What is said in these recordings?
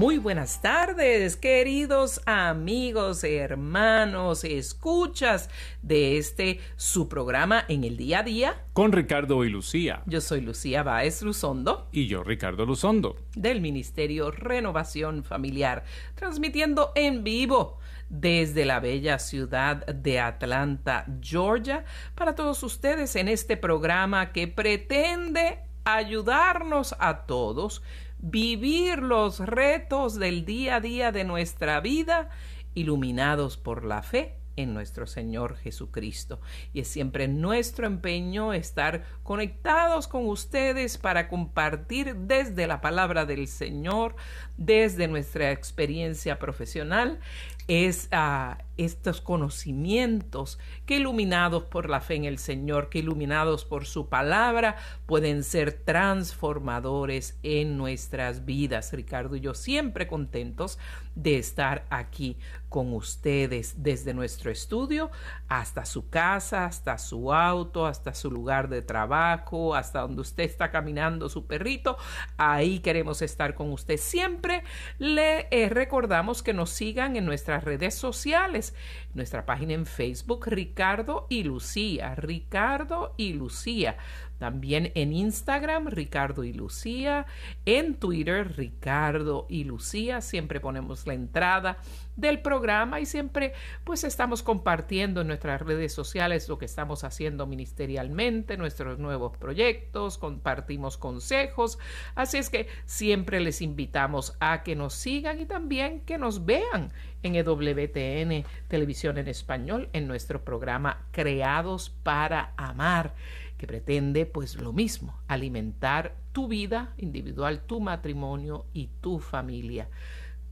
Muy buenas tardes, queridos amigos, hermanos, escuchas de este su programa en el día a día. Con Ricardo y Lucía. Yo soy Lucía Báez Luzondo. Y yo, Ricardo Luzondo. Del Ministerio Renovación Familiar, transmitiendo en vivo desde la bella ciudad de Atlanta, Georgia, para todos ustedes en este programa que pretende ayudarnos a todos vivir los retos del día a día de nuestra vida iluminados por la fe en nuestro Señor Jesucristo. Y es siempre nuestro empeño estar conectados con ustedes para compartir desde la palabra del Señor, desde nuestra experiencia profesional, es a estos conocimientos que iluminados por la fe en el Señor, que iluminados por su palabra, pueden ser transformadores en nuestras vidas. Ricardo y yo siempre contentos de estar aquí con ustedes desde nuestro estudio hasta su casa, hasta su auto, hasta su lugar de trabajo, hasta donde usted está caminando su perrito. Ahí queremos estar con usted. Siempre le eh, recordamos que nos sigan en redes sociales, nuestra página en Facebook, Ricardo y Lucía, Ricardo y Lucía. También en Instagram, Ricardo y Lucía. En Twitter, Ricardo y Lucía. Siempre ponemos la entrada del programa y siempre pues estamos compartiendo en nuestras redes sociales lo que estamos haciendo ministerialmente, nuestros nuevos proyectos, compartimos consejos. Así es que siempre les invitamos a que nos sigan y también que nos vean en EWTN Televisión en Español en nuestro programa Creados para Amar que pretende pues lo mismo, alimentar tu vida individual, tu matrimonio y tu familia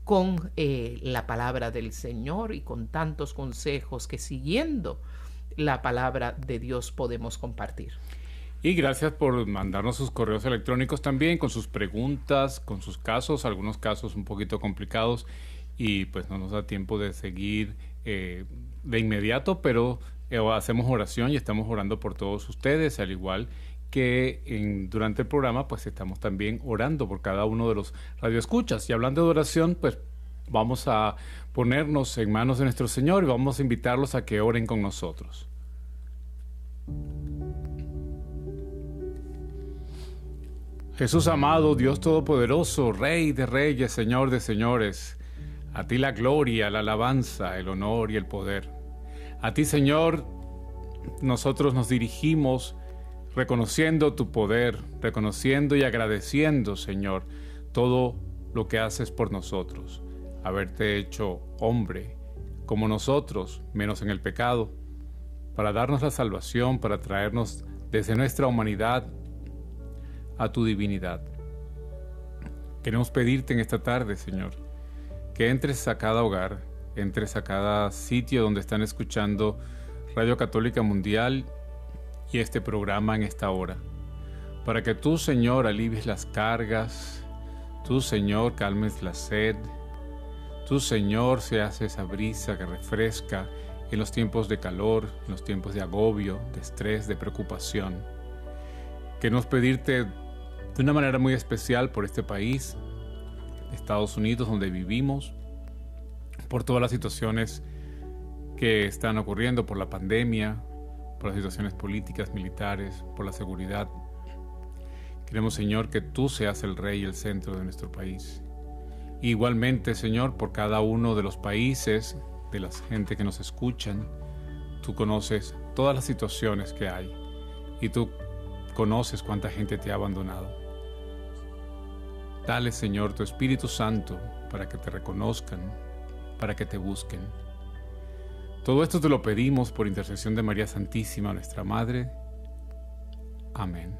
con eh, la palabra del Señor y con tantos consejos que siguiendo la palabra de Dios podemos compartir. Y gracias por mandarnos sus correos electrónicos también con sus preguntas, con sus casos, algunos casos un poquito complicados y pues no nos da tiempo de seguir eh, de inmediato, pero hacemos oración y estamos orando por todos ustedes, al igual que en, durante el programa pues estamos también orando por cada uno de los radioescuchas. Y hablando de oración, pues vamos a ponernos en manos de nuestro Señor y vamos a invitarlos a que oren con nosotros. Jesús amado, Dios Todopoderoso, Rey de Reyes, Señor de Señores, a ti la gloria, la alabanza, el honor y el poder. A ti, Señor, nosotros nos dirigimos reconociendo tu poder, reconociendo y agradeciendo, Señor, todo lo que haces por nosotros, haberte hecho hombre como nosotros, menos en el pecado, para darnos la salvación, para traernos desde nuestra humanidad a tu divinidad. Queremos pedirte en esta tarde, Señor, que entres a cada hogar, entres a cada sitio donde están escuchando Radio Católica Mundial y este programa en esta hora. Para que tú, Señor, alivies las cargas, tú, Señor, calmes la sed, tú, Señor, seas esa brisa que refresca en los tiempos de calor, en los tiempos de agobio, de estrés, de preocupación. Queremos pedirte de una manera muy especial por este país, Estados Unidos, donde vivimos, por todas las situaciones que están ocurriendo, por la pandemia, por las situaciones políticas, militares, por la seguridad. Queremos, Señor, que tú seas el rey y el centro de nuestro país. Igualmente, Señor, por cada uno de los países, de la gente que nos escuchan, tú conoces todas las situaciones que hay. y tú conoces cuánta gente te ha abandonado. Dale, Señor, tu Espíritu Santo para que te reconozcan, para que te busquen. Todo esto te lo pedimos por intercesión de María Santísima, nuestra Madre. Amén.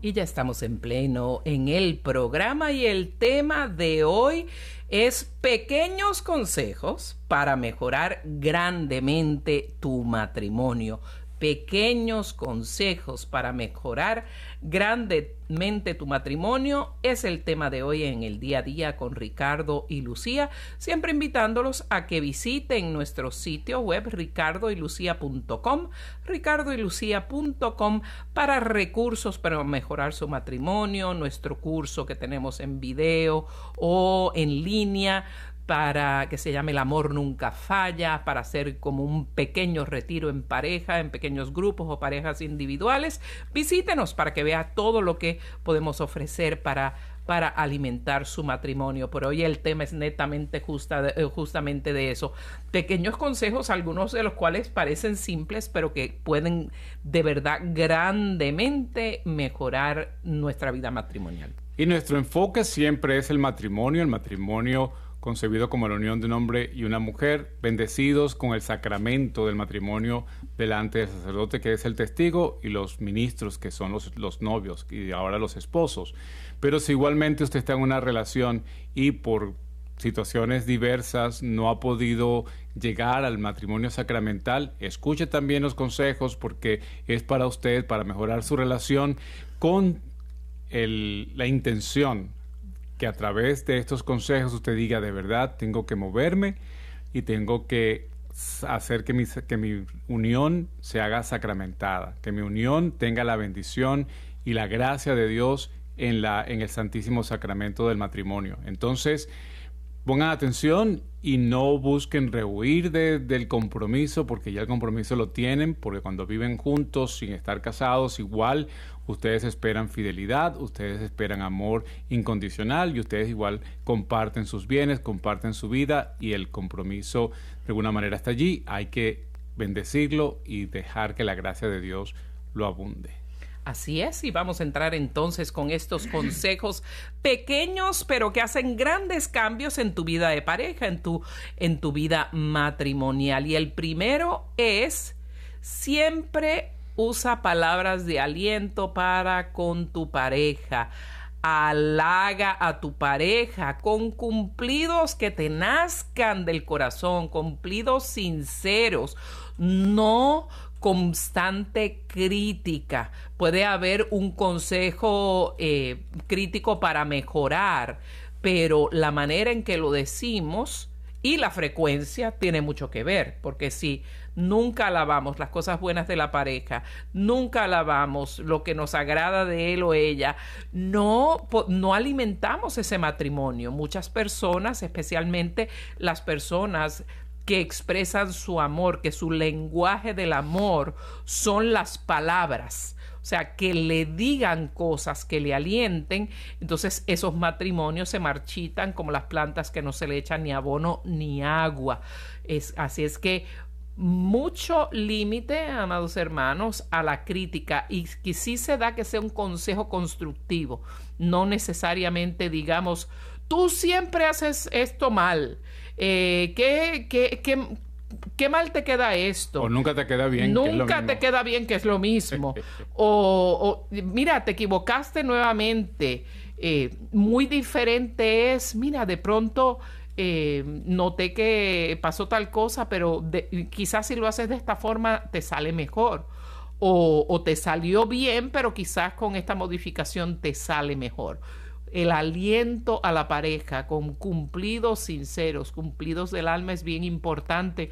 Y ya estamos en pleno en el programa y el tema de hoy es pequeños consejos para mejorar grandemente tu matrimonio pequeños consejos para mejorar grandemente tu matrimonio es el tema de hoy en el día a día con Ricardo y Lucía, siempre invitándolos a que visiten nuestro sitio web ricardoylucia.com, ricardoylucia.com para recursos para mejorar su matrimonio, nuestro curso que tenemos en video o en línea para que se llame El amor nunca falla, para hacer como un pequeño retiro en pareja, en pequeños grupos o parejas individuales. Visítenos para que vea todo lo que podemos ofrecer para para alimentar su matrimonio. Por hoy el tema es netamente justa, eh, justamente de eso. Pequeños consejos, algunos de los cuales parecen simples, pero que pueden de verdad grandemente mejorar nuestra vida matrimonial. Y nuestro enfoque siempre es el matrimonio, el matrimonio concebido como la unión de un hombre y una mujer, bendecidos con el sacramento del matrimonio delante del sacerdote que es el testigo y los ministros que son los, los novios y ahora los esposos. Pero si igualmente usted está en una relación y por situaciones diversas no ha podido llegar al matrimonio sacramental, escuche también los consejos porque es para usted, para mejorar su relación con el, la intención que a través de estos consejos usted diga de verdad, tengo que moverme y tengo que hacer que mi, que mi unión se haga sacramentada, que mi unión tenga la bendición y la gracia de Dios en, la, en el Santísimo Sacramento del matrimonio. Entonces, pongan atención y no busquen rehuir del compromiso, porque ya el compromiso lo tienen, porque cuando viven juntos sin estar casados, igual ustedes esperan fidelidad, ustedes esperan amor incondicional y ustedes igual comparten sus bienes, comparten su vida y el compromiso de alguna manera está allí. Hay que bendecirlo y dejar que la gracia de Dios lo abunde. Así es, y vamos a entrar entonces con estos consejos pequeños, pero que hacen grandes cambios en tu vida de pareja, en tu, en tu vida matrimonial. Y el primero es siempre usa palabras de aliento para con tu pareja. Halaga a tu pareja con cumplidos que te nazcan del corazón, cumplidos sinceros, no constante crítica. Puede haber un consejo eh, crítico para mejorar, pero la manera en que lo decimos y la frecuencia tiene mucho que ver, porque si nunca alabamos las cosas buenas de la pareja, nunca alabamos lo que nos agrada de él o ella, no, no alimentamos ese matrimonio. Muchas personas, especialmente las personas que expresan su amor, que su lenguaje del amor son las palabras. O sea, que le digan cosas que le alienten. Entonces esos matrimonios se marchitan como las plantas que no se le echan ni abono ni agua. Es, así es que mucho límite, amados hermanos, a la crítica y que sí se da que sea un consejo constructivo, no necesariamente digamos, tú siempre haces esto mal, eh, ¿qué, qué, qué, qué, mal te queda esto? O nunca te queda bien. Nunca te queda bien, que es lo mismo. o, mira, te equivocaste nuevamente. Eh, muy diferente es, mira, de pronto eh, noté que pasó tal cosa, pero quizás si lo haces de esta forma te sale mejor. O, o te salió bien, pero quizás con esta modificación te sale mejor el aliento a la pareja con cumplidos sinceros, cumplidos del alma es bien importante.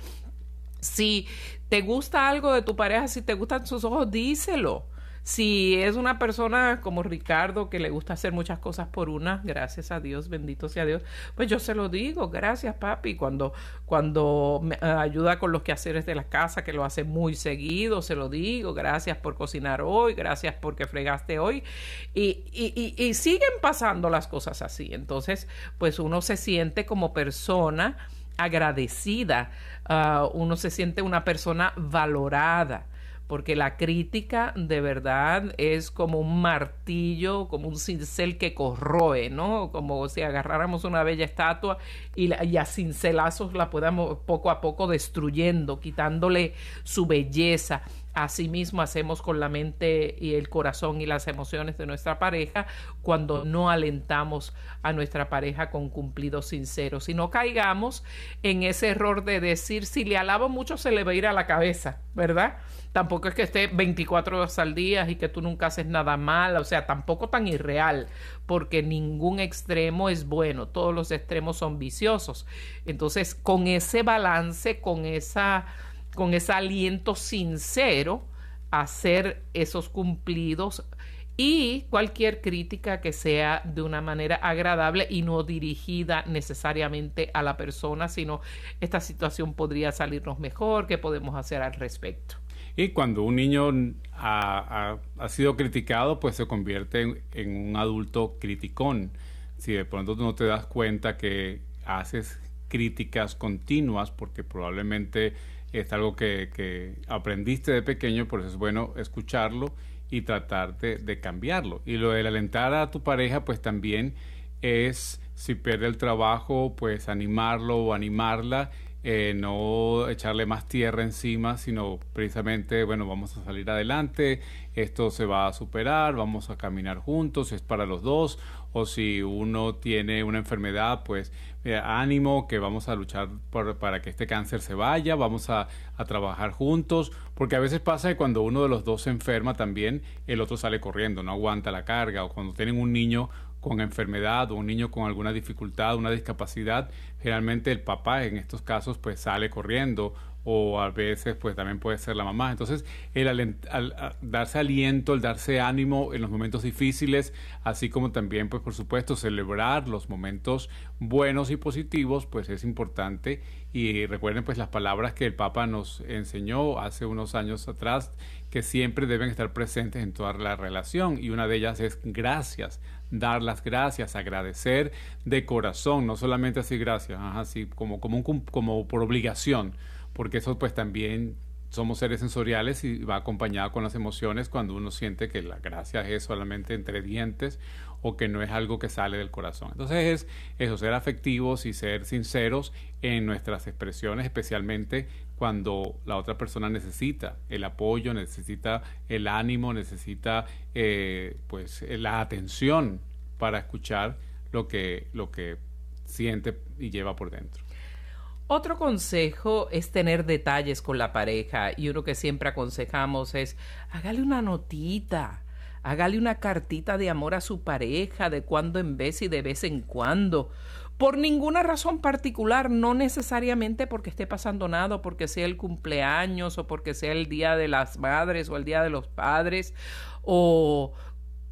Si te gusta algo de tu pareja, si te gustan sus ojos, díselo. Si es una persona como Ricardo que le gusta hacer muchas cosas por una, gracias a Dios, bendito sea Dios, pues yo se lo digo, gracias papi, cuando, cuando me eh, ayuda con los quehaceres de la casa, que lo hace muy seguido, se lo digo, gracias por cocinar hoy, gracias porque fregaste hoy, y, y, y, y siguen pasando las cosas así. Entonces, pues uno se siente como persona agradecida, uh, uno se siente una persona valorada porque la crítica de verdad es como un martillo, como un cincel que corroe, ¿no? Como si agarráramos una bella estatua y, la, y a cincelazos la podamos poco a poco destruyendo, quitándole su belleza. Asimismo hacemos con la mente y el corazón y las emociones de nuestra pareja cuando no alentamos a nuestra pareja con cumplidos sinceros. Y no caigamos en ese error de decir, si le alabo mucho se le va a ir a la cabeza, ¿verdad? Tampoco es que esté 24 horas al día y que tú nunca haces nada mal, o sea, tampoco tan irreal, porque ningún extremo es bueno, todos los extremos son viciosos. Entonces, con ese balance, con esa con ese aliento sincero, hacer esos cumplidos y cualquier crítica que sea de una manera agradable y no dirigida necesariamente a la persona, sino esta situación podría salirnos mejor, ¿qué podemos hacer al respecto? Y cuando un niño ha sido criticado, pues se convierte en, en, un adulto criticón. Si de pronto no te das cuenta que haces críticas continuas, porque probablemente es algo que, que aprendiste de pequeño, por eso es bueno escucharlo y tratar de, cambiarlo. Y lo del alentar a tu pareja, pues también es, si pierde el trabajo, pues animarlo o animarla eh, no echarle más tierra encima, sino precisamente, bueno, vamos a salir adelante, esto se va a superar, vamos a caminar juntos, es para los dos, o si uno tiene una enfermedad, pues eh, ánimo, que vamos a luchar por, para que este cáncer se vaya, vamos a, a, trabajar juntos, porque a veces pasa que cuando uno de los dos se enferma también, el otro sale corriendo, no aguanta la carga, o cuando tienen un niño con enfermedad o un niño con alguna dificultad, una discapacidad, generalmente el papá en estos casos pues sale corriendo o a veces pues también puede ser la mamá. Entonces el al, darse aliento, el darse ánimo en los momentos difíciles, así como también pues por supuesto celebrar los momentos buenos y positivos, pues es importante y recuerden pues las palabras que el Papa nos enseñó hace unos años atrás que siempre deben estar presentes en toda la relación y una de ellas es gracias dar las gracias, agradecer de corazón, no solamente así gracias, así como, como, un, como por obligación, porque eso pues también somos seres sensoriales y va acompañado con las emociones cuando uno siente que la gracia es solamente entre dientes o que no es algo que sale del corazón. Entonces es eso, ser afectivos y ser sinceros en nuestras expresiones, especialmente cuando la otra persona necesita el apoyo, necesita el ánimo, necesita eh, pues la atención para escuchar lo que, lo que siente y lleva por dentro. Otro consejo es tener detalles con la pareja y uno que siempre aconsejamos es hágale una notita, hágale una cartita de amor a su pareja de cuando en vez y de vez en cuando por ninguna razón particular, no necesariamente porque esté pasando nada, porque sea el cumpleaños, o porque sea el día de las madres, o el día de los padres, o,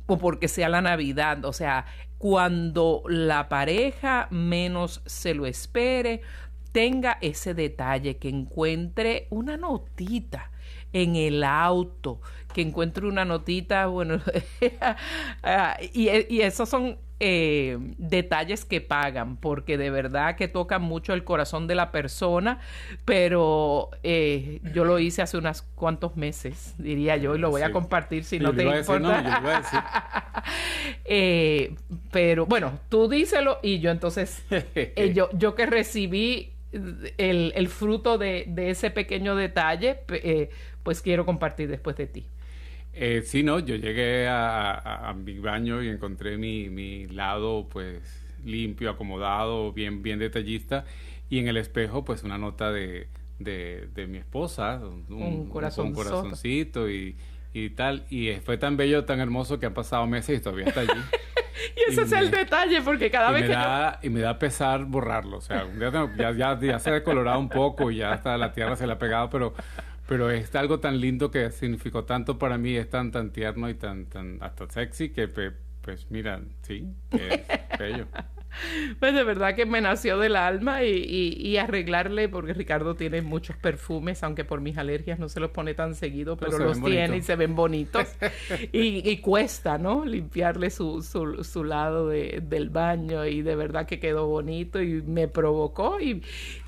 o porque sea la Navidad. O sea, cuando la pareja menos se lo espere, tenga ese detalle, que encuentre una notita en el auto, que encuentre una notita, bueno, y, y esos son eh, detalles que pagan, porque de verdad que tocan mucho el corazón de la persona, pero eh, yo lo hice hace unos cuantos meses, diría yo, y lo voy sí. a compartir si no te importa. Decir, no, eh, pero bueno, tú díselo y yo entonces, yo, yo que recibí el, el fruto de, de, ese pequeño detalle, eh, pues quiero compartir después de ti. Eh, sí, no, yo llegué a, a, a mi baño y encontré mi, mi, lado pues limpio, acomodado, bien, bien detallista y en el espejo pues una nota de, de, de mi esposa, un, un, corazón un corazoncito y, y, tal. Y fue tan bello, tan hermoso que han pasado meses y todavía está allí. y ese y es me, el detalle, porque cada vez me que da, yo... Y me da pesar borrarlo, o sea, ya, ya, ya, ya se ha decolorado un poco y ya hasta la tierra se le ha pegado, pero Pero es algo tan lindo que significó tanto para mí, es tan, tan tierno y tan, tan hasta sexy que, pues mira, sí, es bello. Pues de verdad que me nació del alma y, arreglarle, porque Ricardo tiene muchos perfumes, aunque por mis alergias no se los pone tan seguido, pero, los tiene y se ven bonitos. y, cuesta, ¿no? Limpiarle su, su, lado del baño y de verdad que quedó bonito y me provocó y,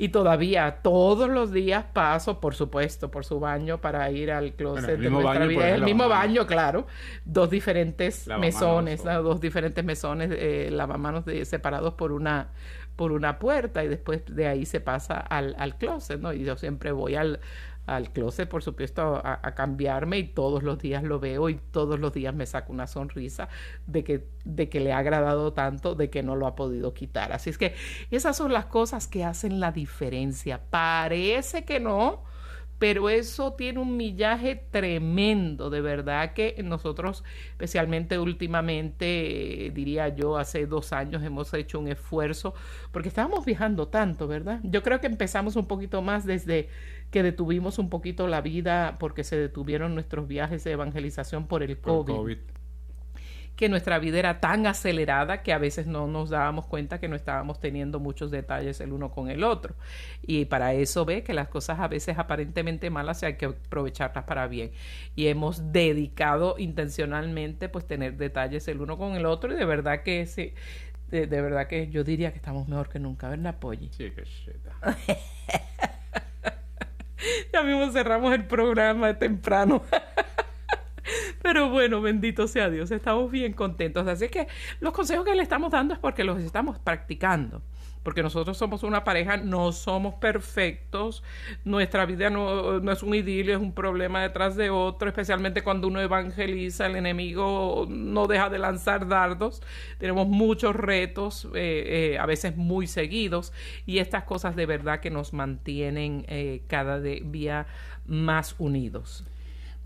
todavía todos los días paso, por supuesto, por su baño para ir al closet el mismo baño, el mismo baño, claro. Dos diferentes mesones, dos diferentes mesones, eh, lavamanos de separados por una, por una puerta y después de ahí se pasa al, al closet, ¿no? Y yo siempre voy al, al closet, por supuesto, a, cambiarme y todos los días lo veo y todos los días me saco una sonrisa de que, de que le ha agradado tanto, de que no lo ha podido quitar. Así es que esas son las cosas que hacen la diferencia. Parece que no, pero eso tiene un millaje tremendo, de verdad que nosotros, especialmente últimamente, diría yo, hace dos años hemos hecho un esfuerzo, porque estábamos viajando tanto, ¿verdad? Yo creo que empezamos un poquito más desde que detuvimos un poquito la vida porque se detuvieron nuestros viajes de evangelización por el COVID que nuestra vida era tan acelerada que a veces no nos dábamos cuenta que no estábamos teniendo muchos detalles el uno con el otro. Y para eso ve que las cosas a veces aparentemente malas hay que aprovecharlas para bien. Y hemos dedicado intencionalmente pues tener detalles el uno con el otro y de verdad que sí, de, verdad que yo diría que estamos mejor que nunca, ¿verdad, Polly? Sí, que ya mismo cerramos el programa temprano. Pero bueno, bendito sea Dios, estamos bien contentos. Así que los consejos que le estamos dando es porque los estamos practicando. Porque nosotros somos una pareja, no somos perfectos, nuestra vida no, es un idilio, es un problema detrás de otro, especialmente cuando uno evangeliza, el enemigo no deja de lanzar dardos, tenemos muchos retos, eh, eh, a veces muy seguidos, y estas cosas de verdad que nos mantienen eh, cada día más unidos.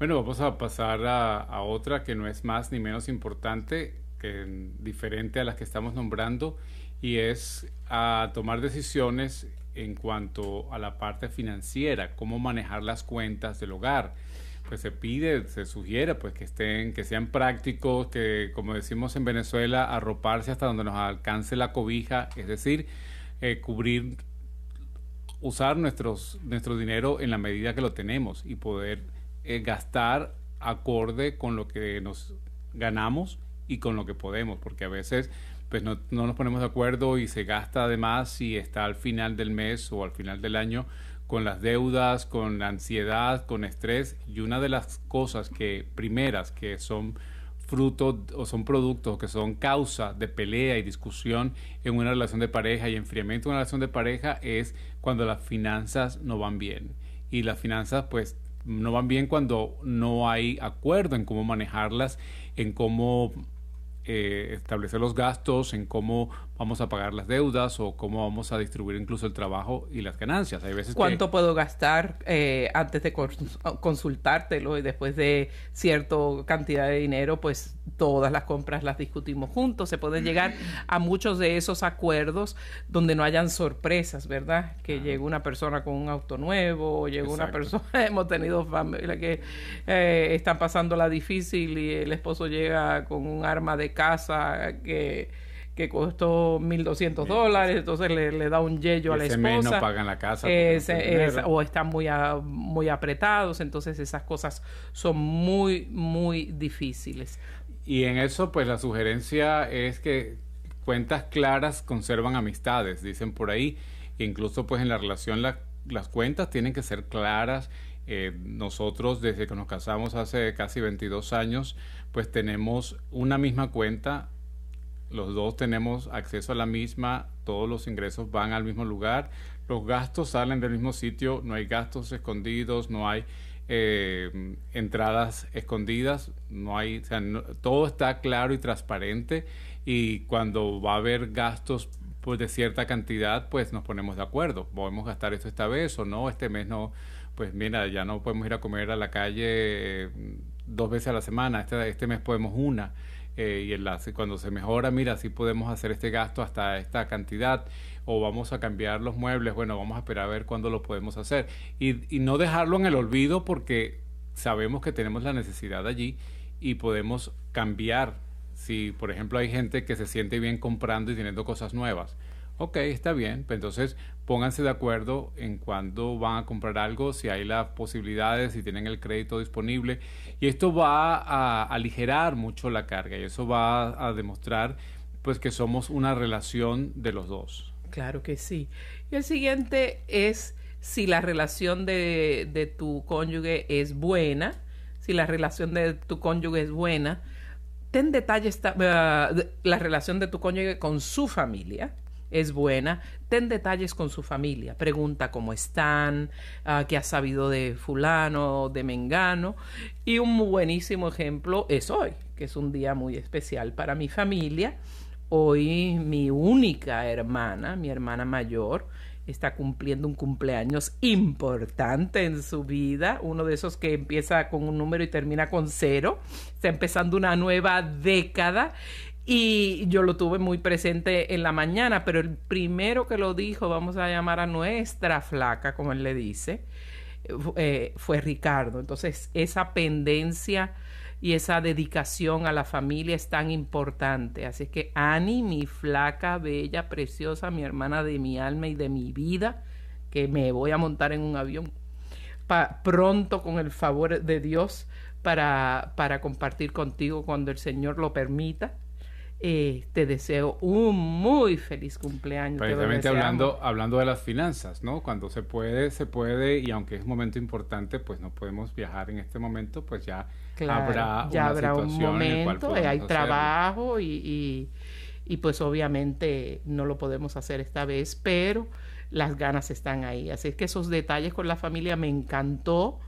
Bueno, vamos a pasar a, otra que no es más ni menos importante, que diferente a las que estamos nombrando, y es a tomar decisiones en cuanto a la parte financiera, cómo manejar las cuentas del hogar. Pues se pide, se sugiere pues que estén, que sean prácticos, que como decimos en Venezuela, arroparse hasta donde nos alcance la cobija, es decir, eh, cubrir, usar nuestros, nuestro dinero en la medida que lo tenemos y poder eh, gastar acorde con lo que nos ganamos y con lo que podemos, porque a veces pues no, no, nos ponemos de acuerdo y se gasta además y está al final del mes o al final del año con las deudas, con la ansiedad, con estrés. Y una de las cosas que primeras que son fruto o son productos que son causa de pelea y discusión en una relación de pareja y enfriamiento de una relación de pareja es cuando las finanzas no van bien. Y las finanzas pues no van bien cuando no hay acuerdo en cómo manejarlas, en cómo eh, establecer los gastos, en cómo vamos a pagar las deudas o cómo vamos a distribuir incluso el trabajo y las ganancias. Hay veces ¿Cuánto puedo gastar eh, antes de consultártelo y después de cierta cantidad de dinero, pues todas las compras las discutimos juntos. Se pueden llegar a muchos de esos acuerdos donde no hayan sorpresas, ¿verdad? Que llegue una persona con un auto nuevo o llegue una persona, hemos tenido familia que eh, están pasando la difícil y el esposo llega con un arma de casa que que costó 1.200 dólares, entonces le, da un yello a la esposa. no pagan la casa. o están muy, muy apretados, entonces esas cosas son muy, muy difíciles. Y en eso, pues la sugerencia es que cuentas claras conservan amistades, dicen por ahí. incluso, pues en la relación las cuentas tienen que ser claras. Eh, nosotros, desde que nos casamos hace casi 22 años, pues tenemos una misma cuenta los dos tenemos acceso a la misma, todos los ingresos van al mismo lugar, los gastos salen del mismo sitio, no hay gastos escondidos, no hay eh, entradas escondidas, no hay, todo está claro y transparente y cuando va a haber gastos pues de cierta cantidad, pues nos ponemos de acuerdo, podemos gastar esto esta vez o no, este mes no, pues mira, ya no podemos ir a comer a la calle mm, dos veces a la semana, este, este mes podemos una eh, y el, cuando se mejora, mira, si podemos hacer este gasto hasta esta cantidad o vamos a cambiar los muebles, bueno, vamos a esperar a ver cuándo lo podemos hacer. Y, y no dejarlo en el olvido porque sabemos que tenemos la necesidad allí y podemos cambiar. Si, por ejemplo, hay gente que se siente bien comprando y teniendo cosas nuevas. Ok, está bien, pues entonces pónganse de acuerdo en cuándo van a comprar algo, si hay las posibilidades, si tienen el crédito disponible. Y esto va a aligerar mucho la carga y eso va a demostrar pues que somos una relación de los dos. Claro que sí. Y el siguiente es si la relación de, de tu cónyuge es buena, si la relación de tu cónyuge es buena, ten detalle uh, la relación de tu cónyuge con su familia es buena, ten detalles con su familia, pregunta cómo están, uh, qué has sabido de fulano, de mengano, y un buenísimo ejemplo es hoy, que es un día muy especial para mi familia. Hoy mi única hermana, mi hermana mayor, está cumpliendo un cumpleaños importante en su vida, uno de esos que empieza con un número y termina con cero, está empezando una nueva década y yo lo tuve muy presente en la mañana, pero el primero que lo dijo, vamos a llamar a nuestra flaca, como él le dice, eh, fue Ricardo. Entonces, esa pendencia y esa dedicación a la familia es tan importante. Así que Ani, mi flaca, bella, preciosa, mi hermana de mi alma y de mi vida, que me voy a montar en un avión pronto con el favor de Dios para, para compartir contigo cuando el Señor lo permita. Eh, te deseo un muy feliz cumpleaños. Precisamente hablando, hablando de las finanzas, ¿no? Cuando se puede, se puede, y aunque es un momento importante, pues no podemos viajar en este momento, pues ya habrá ya habrá un momento, eh, hay trabajo y, y, pues obviamente no lo podemos hacer esta vez, pero las ganas están ahí. Así que esos detalles con la familia me encantó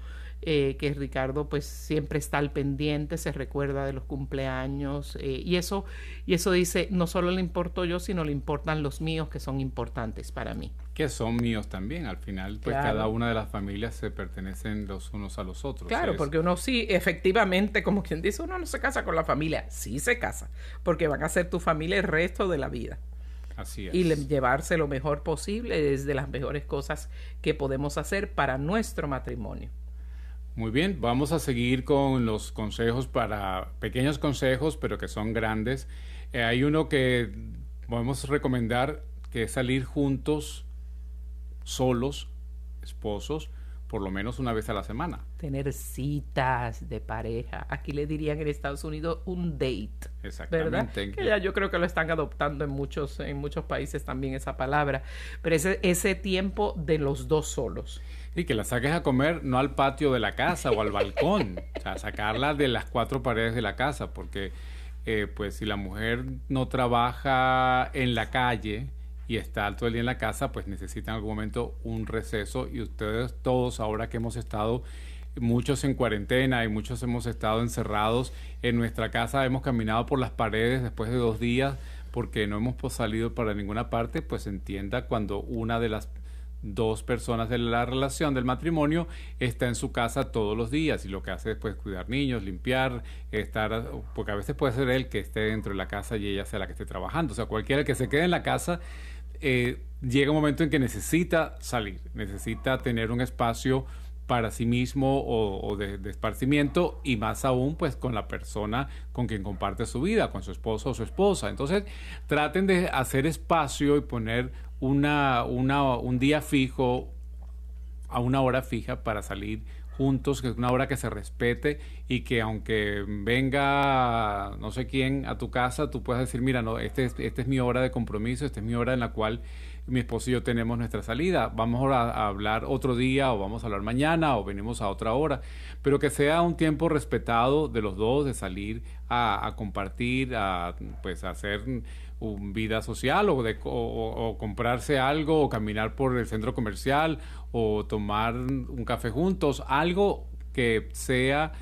eh, que Ricardo pues siempre está al pendiente, se recuerda de los cumpleaños eh, y eso y eso dice no solo le importo yo sino le importan los míos que son importantes para mí. Que son míos también, al final pues cada una de las familias se pertenecen los unos a los otros. Claro, porque uno sí, efectivamente, como quien dice, uno no se casa con la familia, sí se casa, porque van a ser tu familia el resto de la vida. Así es. Y llevarse lo mejor posible es de las mejores cosas que podemos hacer para nuestro matrimonio. Muy bien, vamos a seguir con los consejos para pequeños consejos, pero que son grandes. Eh, hay uno que podemos recomendar que es salir juntos, solos, esposos, por lo menos una vez a la semana. Tener citas de pareja. Aquí le dirían en Estados Unidos un date. Exactamente. Que ya yo creo que lo están adoptando en muchos, en muchos países también esa palabra. Pero ese, ese tiempo de los dos solos. Y que la saques a comer no al patio de la casa o al balcón, o sea, sacarla de las cuatro paredes de la casa, porque eh, pues si la mujer no trabaja en la calle y está todo el día en la casa, pues necesita en algún momento un receso. Y ustedes todos ahora que hemos estado muchos en cuarentena y muchos hemos estado encerrados en nuestra casa, hemos caminado por las paredes después de dos días porque no hemos salido para ninguna parte, pues entienda cuando una de las dos personas de la relación del matrimonio está en su casa todos los días y lo que hace después es cuidar niños, limpiar, estar, porque a veces puede ser él que esté dentro de la casa y ella sea la que esté trabajando. O sea, cualquiera que se quede en la casa eh, llega un momento en que necesita salir, necesita tener un espacio para sí mismo o, de, de, esparcimiento y más aún pues con la persona con quien comparte su vida, con su esposo o su esposa. Entonces traten de hacer espacio y poner una, una, un día fijo, a una hora fija para salir juntos, que es una hora que se respete y que aunque venga no sé quién a tu casa, tú puedas decir, mira, no, este, este es mi hora de compromiso, esta es mi hora en la cual mi esposo y yo tenemos nuestra salida. Vamos a, hablar otro día o vamos a hablar mañana o venimos a otra hora, pero que sea un tiempo respetado de los dos, de salir a, a compartir, a pues a hacer vida social o, de, o, comprarse algo o caminar por el centro comercial o tomar un café juntos, algo que sea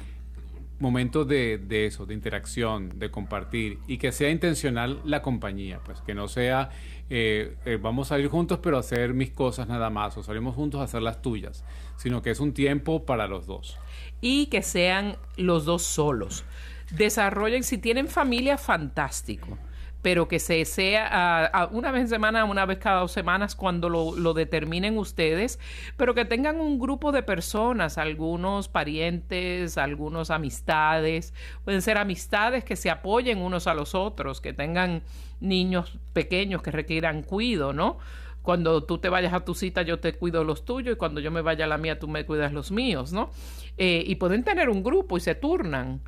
momento de, de, eso, de interacción, de compartir y que sea intencional la compañía, pues que no sea eh, eh, vamos a ir juntos pero hacer mis cosas nada más o salimos juntos a hacer las tuyas, sino que es un tiempo para los dos. Y que sean los dos solos desarrollen, si tienen familia, fantástico pero que se sea una vez en semana, una vez cada dos semanas cuando lo, determinen ustedes, pero que tengan un grupo de personas, algunos parientes, algunos amistades, pueden ser amistades que se apoyen unos a los otros, que tengan niños pequeños que requieran cuido, ¿no? Cuando tú te vayas a tu cita, yo te cuido los tuyos y cuando yo me vaya a la mía, tú me cuidas los míos, ¿no? Eh, y pueden tener un grupo y se turnan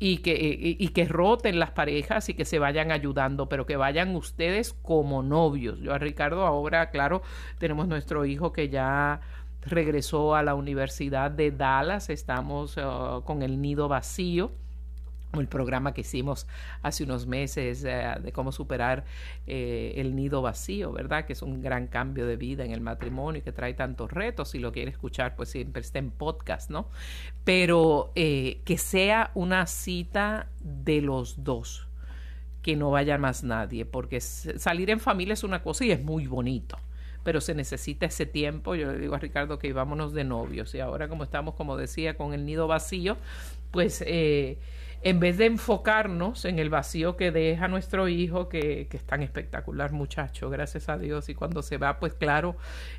y que, y, que roten las parejas y que se vayan ayudando, pero que vayan ustedes como novios. Yo a Ricardo ahora, claro, tenemos nuestro hijo que ya regresó a la Universidad de Dallas, estamos uh, con el nido vacío el programa que hicimos hace unos meses eh, de cómo superar eh, el nido vacío, ¿verdad? Que es un gran cambio de vida en el matrimonio y que trae tantos retos. Si lo quiere escuchar, pues siempre está en podcast, ¿no? Pero eh, que sea una cita de los dos, que no vaya más nadie, porque salir en familia es una cosa y es muy bonito pero se necesita ese tiempo. Yo le digo a Ricardo que íbamos de novios y ahora como estamos, como decía, con el nido vacío, pues eh, en vez de enfocarnos en el vacío que deja nuestro hijo, que, es tan espectacular muchacho, gracias a Dios, y cuando se va, pues claro,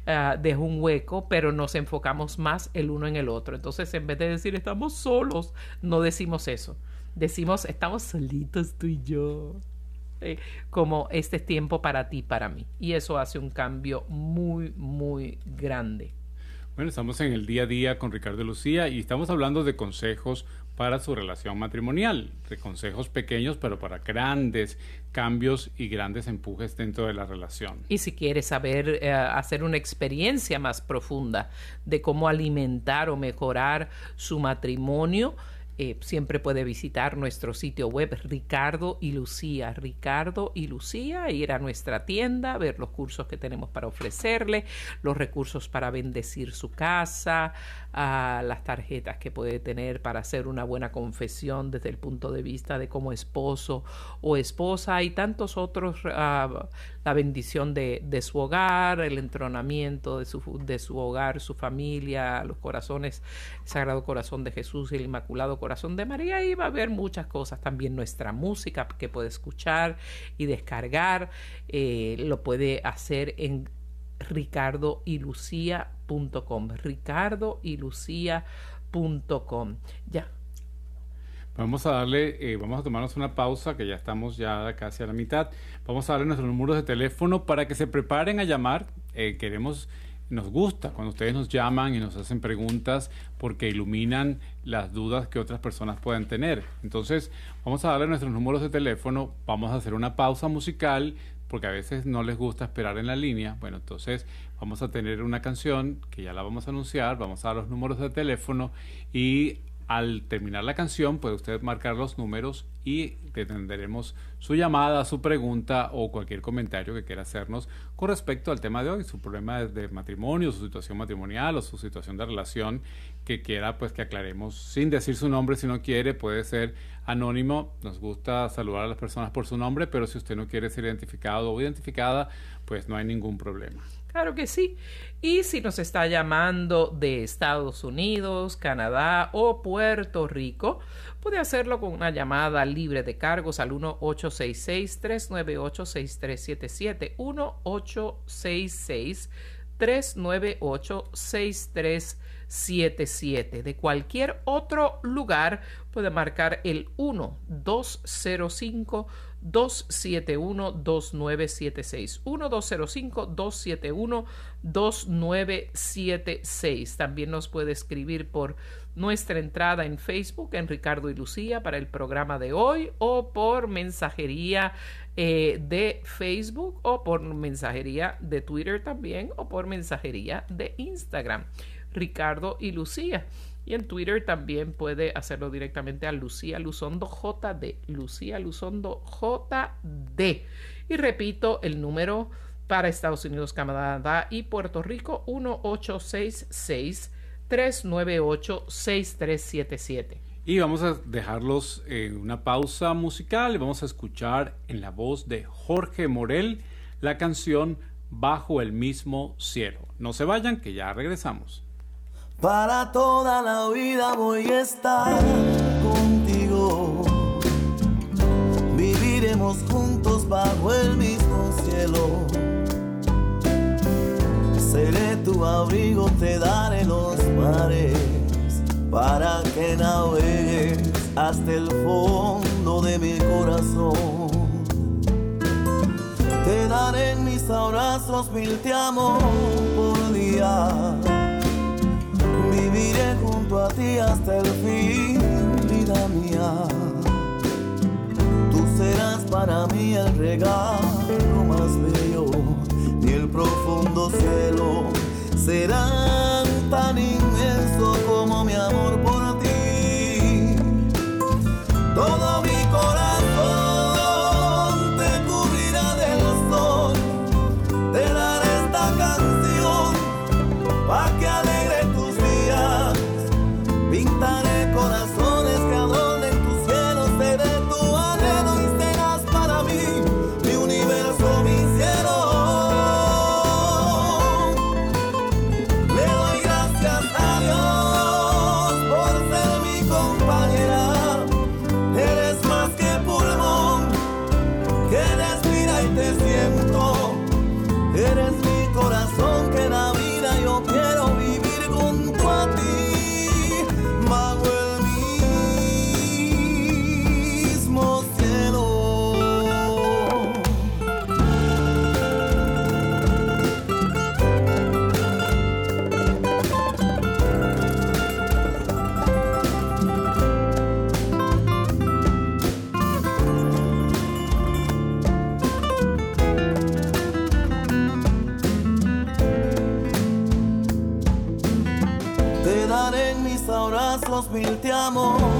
uh, deja un hueco, pero nos enfocamos más el uno en el otro. Entonces, en vez de decir estamos solos, no decimos eso. Decimos estamos solitos tú y yo. Eh, como este es tiempo para ti, para mí. Y eso hace un cambio muy, muy grande. Bueno, estamos en el día a día con Ricardo Lucía y estamos hablando de consejos para su relación matrimonial, de consejos pequeños, pero para grandes cambios y grandes empujes dentro de la relación. Y si quiere saber eh, hacer una experiencia más profunda de cómo alimentar o mejorar su matrimonio, eh, siempre puede visitar nuestro sitio web Ricardo y Lucía, Ricardo y Lucía, ir a nuestra tienda, ver los cursos que tenemos para ofrecerle, los recursos para bendecir su casa, a las tarjetas que puede tener para hacer una buena confesión desde el punto de vista de como esposo o esposa. Y tantos otros, uh, la bendición de, de, su hogar, el entronamiento de su, de su hogar, su familia, los corazones, Sagrado Corazón de Jesús y el Inmaculado Corazón de María. Y va a haber muchas cosas, también nuestra música que puede escuchar y descargar, eh, lo puede hacer en ricardo y Lucía ricardo y lucía.com. Ya. Vamos a darle, eh, vamos a tomarnos una pausa, que ya estamos ya casi a la mitad. Vamos a darle nuestros números de teléfono para que se preparen a llamar. Eh, queremos, nos gusta cuando ustedes nos llaman y nos hacen preguntas porque iluminan las dudas que otras personas pueden tener. Entonces, vamos a darle nuestros números de teléfono, vamos a hacer una pausa musical porque a veces no les gusta esperar en la línea. Bueno, entonces vamos a tener una canción que ya la vamos a anunciar, vamos a dar los números de teléfono y al terminar la canción puede usted marcar los números y atenderemos su llamada, su pregunta o cualquier comentario que quiera hacernos con respecto al tema de hoy, su problema de matrimonio, su situación matrimonial o su situación de relación que quiera pues que aclaremos sin decir su nombre si no quiere, puede ser anónimo, nos gusta saludar a las personas por su nombre, pero si usted no quiere ser identificado o identificada, pues no hay ningún problema. Claro que sí. Y si nos está llamando de Estados Unidos, Canadá o Puerto Rico, puede hacerlo con una llamada libre de cargos al 1-866-398-6377. 1-866-398-6377. De cualquier otro lugar puede marcar el 1-205. 271-2976. 1205-271-2976. También nos puede escribir por nuestra entrada en Facebook en Ricardo y Lucía para el programa de hoy o por mensajería eh, de Facebook o por mensajería de Twitter también o por mensajería de Instagram. Ricardo y Lucía. Y en Twitter también puede hacerlo directamente a Lucía Luzondo JD. Lucía Luzondo JD. Y repito el número para Estados Unidos, Canadá y Puerto Rico 1866 398 6377. Y vamos a dejarlos en una pausa musical y vamos a escuchar en la voz de Jorge Morel la canción Bajo el mismo cielo. No se vayan, que ya regresamos. Para toda la vida voy a estar contigo. vivimos juntos bajo el mismo cielo. Seré tu abrigo, te daré los mares para que navegues hasta el fondo de mi corazón. Te daré en mis abrazos mil te amo por día. Viviré junto a ti hasta el fin, vida mía. Tú serás para mí el regalo más bello, ni el profundo cielo serán tan inmenso como mi amor por ti. Todo mi abrazos mil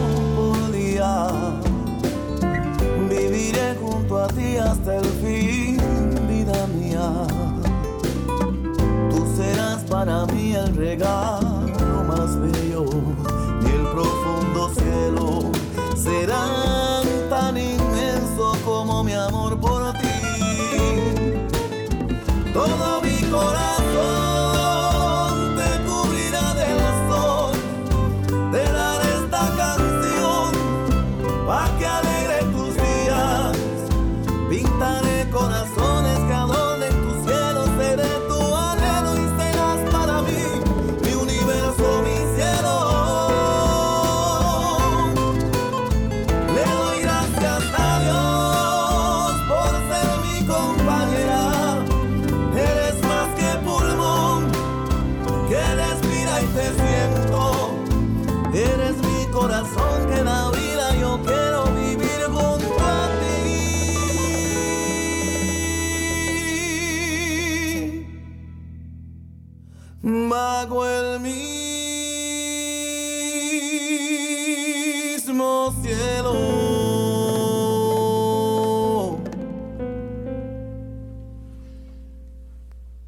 mismo cielo.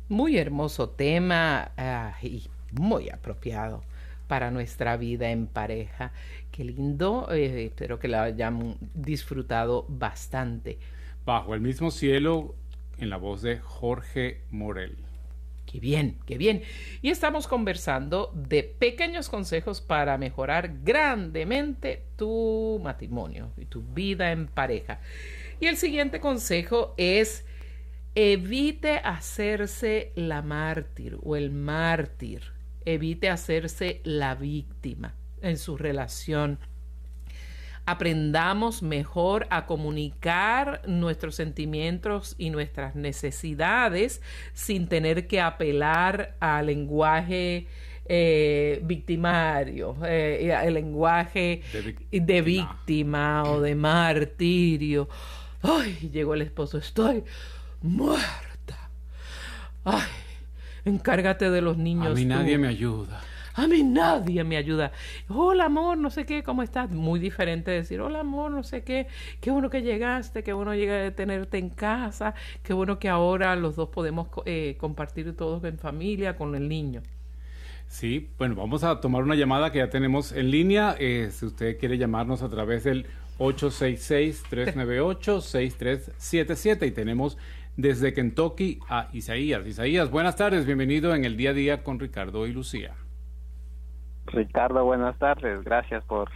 Muy hermoso tema ah, y muy apropiado para nuestra vida en pareja. Qué lindo, eh, espero que la hayan disfrutado bastante. Bajo el mismo cielo, en la voz de Jorge Morel. Qué bien, qué bien. Y estamos conversando de pequeños consejos para mejorar grandemente tu matrimonio y tu vida en pareja. Y el siguiente consejo es evite hacerse la mártir o el mártir. Evite hacerse la víctima en su relación aprendamos mejor a comunicar nuestros sentimientos y nuestras necesidades sin tener que apelar al lenguaje eh, victimario, eh, al lenguaje De vic- de víctima o de martirio. Ay, llegó el esposo, estoy muerta. Ay, encárgate de los niños. A mí tú. nadie me ayuda. A mí nadie me ayuda. Hola amor, no sé qué, ¿cómo estás? Muy diferente de decir, hola amor, no sé qué, qué bueno que llegaste, qué bueno llegar a tenerte en casa, qué bueno que ahora los dos podemos eh, compartir todos en familia con el niño. Sí, bueno, vamos a tomar una llamada que ya tenemos en línea. Eh, si usted quiere llamarnos a través del 866-398-6377 y tenemos desde Kentucky a Isaías. Isaías, buenas tardes, bienvenido en el día a día con Ricardo y Lucía. Ricardo, buenas tardes. Gracias por,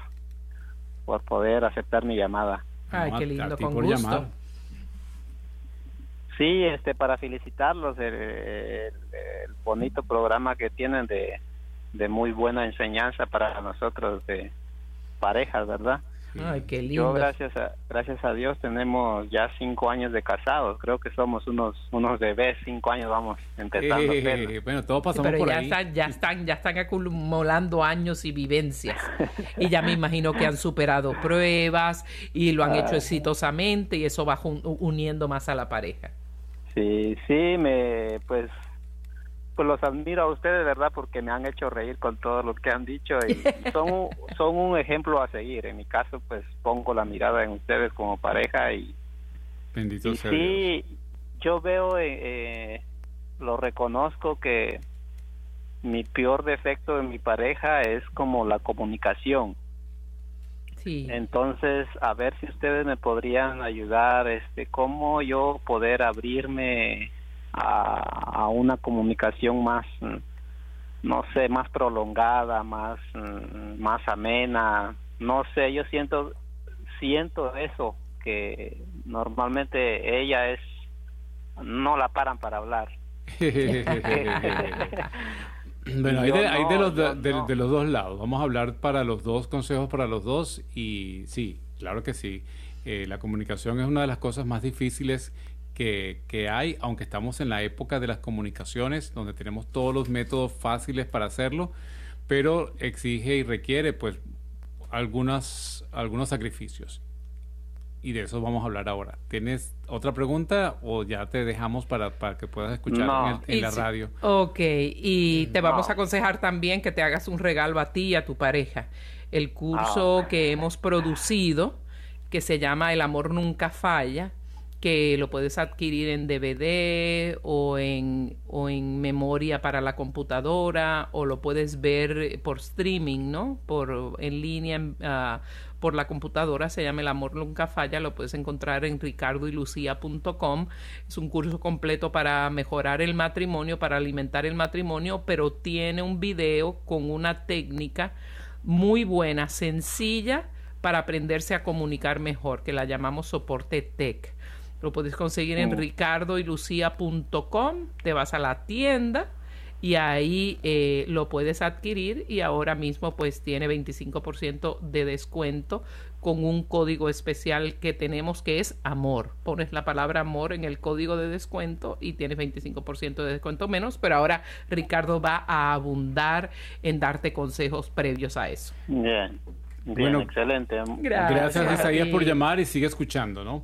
por poder aceptar mi llamada. Ay, No, qué lindo, con gusto. llamar. Sí, este, para felicitarlos, el, el- el bonito programa que tienen de, de muy buena enseñanza para nosotros de parejas, ¿verdad? Ay, qué lindo. Yo, gracias a, gracias a Dios, tenemos ya cinco años de casados. Creo que somos unos unos bebés, cinco años vamos empezando. Eh, bueno, todos Sí, pasamos pero por ya ahí. están, ya están, ya están acumulando años y vivencias. Y ya me imagino que han superado pruebas y lo han hecho exitosamente y eso va jun- uniendo más a la pareja. Sí, sí, me, pues, pues los admiro a ustedes, ¿verdad? Porque me han hecho reír con todo lo que han dicho y son, un- son un ejemplo a seguir. En mi caso, pues pongo la mirada en ustedes como pareja y, Bendito y sea Dios. sí, yo veo, eh, eh, lo reconozco que mi peor defecto en mi pareja es como la comunicación. Sí. Entonces, a ver si ustedes me podrían ayudar, este, cómo yo poder abrirme a, a una comunicación más, mm, no sé, más prolongada, más, mm, más amena, no sé, yo siento, siento eso que normalmente ella es, no la paran para hablar. Bueno, hay de, hay de no, los, de los dos lados. Vamos a hablar para los dos, consejos para los dos. Y sí, claro que sí. Eh, la comunicación es una de las cosas más difíciles que, que hay, aunque estamos en la época de las comunicaciones, donde tenemos todos los métodos fáciles para hacerlo, pero exige y requiere pues algunas, algunos sacrificios. Y de eso vamos a hablar ahora. ¿Tienes otra pregunta o ya te dejamos para, para que puedas escuchar No. en, el- en Y la si- radio? Ok, y te vamos a aconsejar también que te hagas un regalo a ti y a tu pareja. El curso Ah. que hemos producido, que se llama El amor nunca falla, que lo puedes adquirir en DVD o en, o en memoria para la computadora o lo puedes ver por streaming, ¿no? Por, en línea ah, por la computadora, se llama El amor nunca falla, lo puedes encontrar en ricardoylucia.com. Es un curso completo para mejorar el matrimonio, para alimentar el matrimonio, pero tiene un video con una técnica muy buena, sencilla, para aprenderse a comunicar mejor, que la llamamos soporte tech. Lo puedes conseguir en Oh. ricardoylucia.com, te vas a la tienda y ahí eh, lo puedes adquirir y ahora mismo pues tiene 25% de descuento con un código especial que tenemos que es amor. Pones la palabra amor en el código de descuento y tienes 25% de descuento menos, pero ahora Ricardo va a abundar en darte consejos previos a eso. Bien, bien, Bueno, excelente. Gracias. Gracias, a Isaías, ti. por llamar y sigue escuchando, ¿no?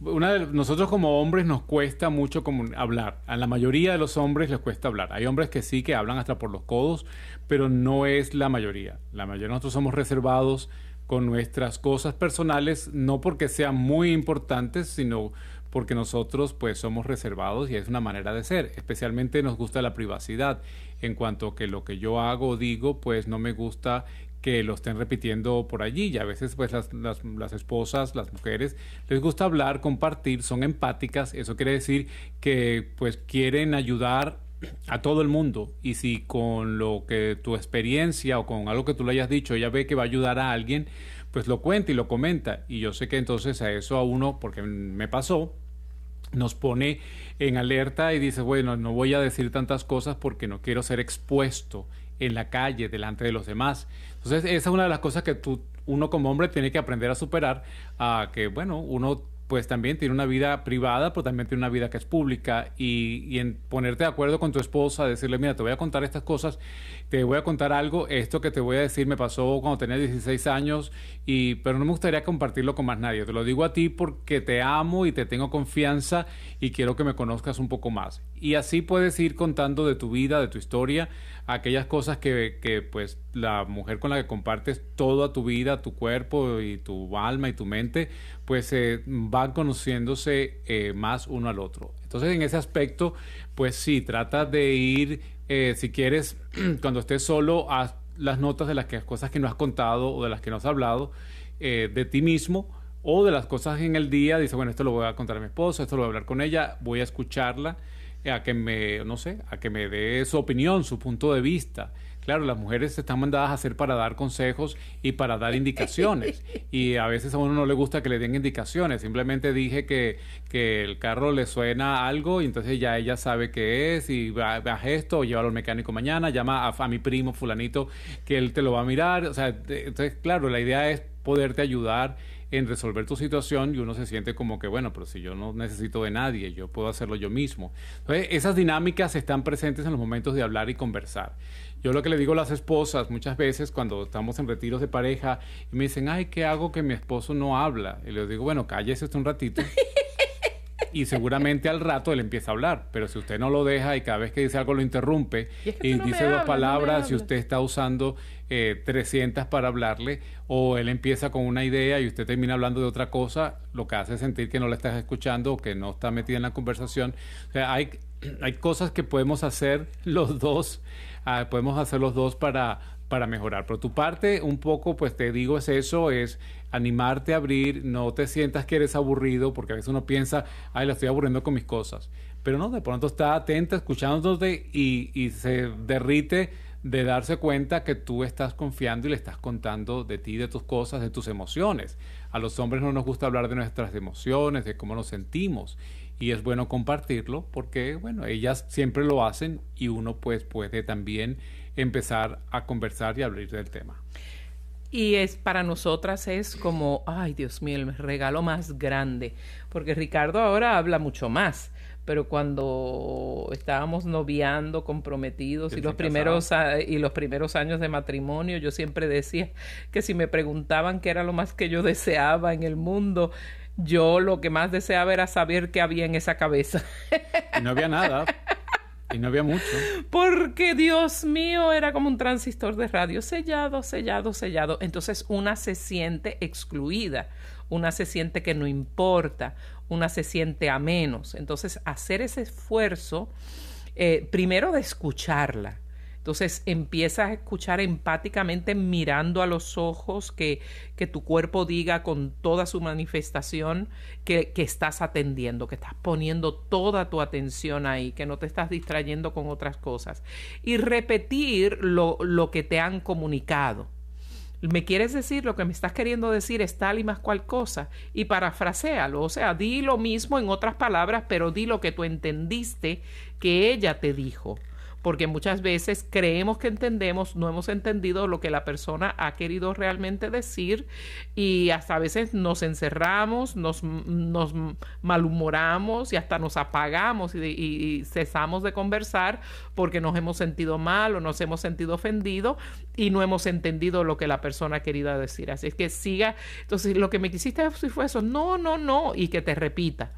Una de- nosotros como hombres nos cuesta mucho hablar. A la mayoría de los hombres les cuesta hablar. Hay hombres que sí que hablan hasta por los codos, pero no es la mayoría. La mayoría de nosotros somos reservados con nuestras cosas personales, no porque sean muy importantes, sino porque nosotros pues somos reservados y es una manera de ser. Especialmente nos gusta la privacidad. En cuanto que lo que yo hago o digo, pues no me gusta que lo estén repitiendo por allí y a veces pues las, las, esposas, las mujeres les gusta hablar, compartir, son empáticas, eso quiere decir que pues quieren ayudar a todo el mundo. Y si con lo que tu experiencia o con algo que tú le hayas dicho ella ve que va a ayudar a alguien pues lo cuenta y lo comenta. Y yo sé que entonces a eso a uno porque me pasó nos pone en alerta y dice, bueno, no voy a decir tantas cosas porque no quiero ser expuesto en la calle delante de los demás. Entonces, esa es una de las cosas que tú, uno como hombre tiene que aprender a superar, que, bueno, uno pues también tiene una vida privada, pero también tiene una vida que es pública y, y en ponerte de acuerdo con tu esposa, decirle, mira, te voy a contar estas cosas, te voy a contar algo, esto que te voy a decir me pasó cuando tenía 16 años, y, pero no me gustaría compartirlo con más nadie, te lo digo a ti porque te amo y te tengo confianza y quiero que me conozcas un poco más. Y así puedes ir contando de tu vida, de tu historia, aquellas cosas que, que pues la mujer con la que compartes toda tu vida, tu cuerpo y tu alma y tu mente, pues eh, van conociéndose eh, más uno al otro. Entonces en ese aspecto, pues sí, trata de ir, eh, si quieres, cuando estés solo, haz las notas de las cosas que no has contado o de las que no has hablado, eh, de ti mismo o de las cosas en el día, dice, bueno, esto lo voy a contar a mi esposa, esto lo voy a hablar con ella, voy a escucharla, a que me, no sé, a que me dé su opinión, su punto de vista. claro, las mujeres están mandadas a hacer para dar consejos y para dar indicaciones. y a veces a uno no le gusta que le den indicaciones. Simplemente dije que, que el carro le suena algo y entonces ya ella sabe qué es y va, a esto o llévalo al mecánico mañana, llama a, a mi primo fulanito que él te lo va a mirar. O sea, entonces, claro, la idea es poderte ayudar en resolver tu situación y uno se siente como que, bueno, pero si yo no necesito de nadie, yo puedo hacerlo yo mismo. Entonces, esas dinámicas están presentes en los momentos de hablar y conversar. Yo lo que le digo a las esposas muchas veces cuando estamos en retiros de pareja y me dicen, ay, ¿qué hago que mi esposo no habla? Y les digo, bueno, cállese un ratito. y seguramente al rato él empieza a hablar. Pero si usted no lo deja y cada vez que dice algo lo interrumpe y, dice dos palabras y usted está usando eh, 300 para hablarle o él empieza con una idea y usted termina hablando de otra cosa, lo que hace sentir que no le estás escuchando o que no está metida en la conversación. O sea, hay, hay cosas que podemos hacer los dos, ah, podemos hacer los dos para para mejorar. Pero tu parte, un poco, pues te digo, es eso, es animarte a abrir, no te sientas que eres aburrido, porque a veces uno piensa, ay, la estoy aburriendo con mis cosas. Pero no, de pronto está atenta, escuchándote y, se derrite de darse cuenta que tú estás confiando y le estás contando de ti, de tus cosas, de tus emociones. A los hombres no nos gusta hablar de nuestras emociones, de cómo nos sentimos. Y es bueno compartirlo porque, bueno, ellas siempre lo hacen y uno pues puede también empezar a conversar y abrir del tema. Y es para nosotras es como, ay Dios mío, el regalo más grande, porque Ricardo ahora habla mucho más, pero cuando estábamos noviando, comprometidos y los primeros y los primeros años de matrimonio, yo siempre decía que si me preguntaban qué era lo más que yo deseaba en el mundo, yo lo que más deseaba era saber qué había en esa cabeza. Y no había nada. Y no había mucho. Porque Dios mío, era como un transistor de radio sellado, sellado, sellado. Entonces una se siente excluida, una se siente que no importa, una se siente a menos. Entonces hacer ese esfuerzo, eh, primero de escucharla, entonces empiezas a escuchar empáticamente mirando a los ojos que, que tu cuerpo diga con toda su manifestación que, que, estás atendiendo, que estás poniendo toda tu atención ahí, que no te estás distrayendo con otras cosas. Y repetir lo, lo que te han comunicado. ¿Me quieres decir lo que me estás queriendo decir es tal y más cual cosa? Y parafrasealo, o sea, di lo mismo en otras palabras, pero di lo que tú entendiste que ella te dijo porque muchas veces creemos que entendemos, no hemos entendido lo que la persona ha querido realmente decir y hasta a veces nos encerramos, nos, malhumoramos y hasta nos apagamos y, cesamos de conversar porque nos hemos sentido mal o nos hemos sentido ofendido y no hemos entendido lo que la persona ha querido decir. Así es que siga, entonces lo que me quisiste decir fue eso, no, no, no, y que te repita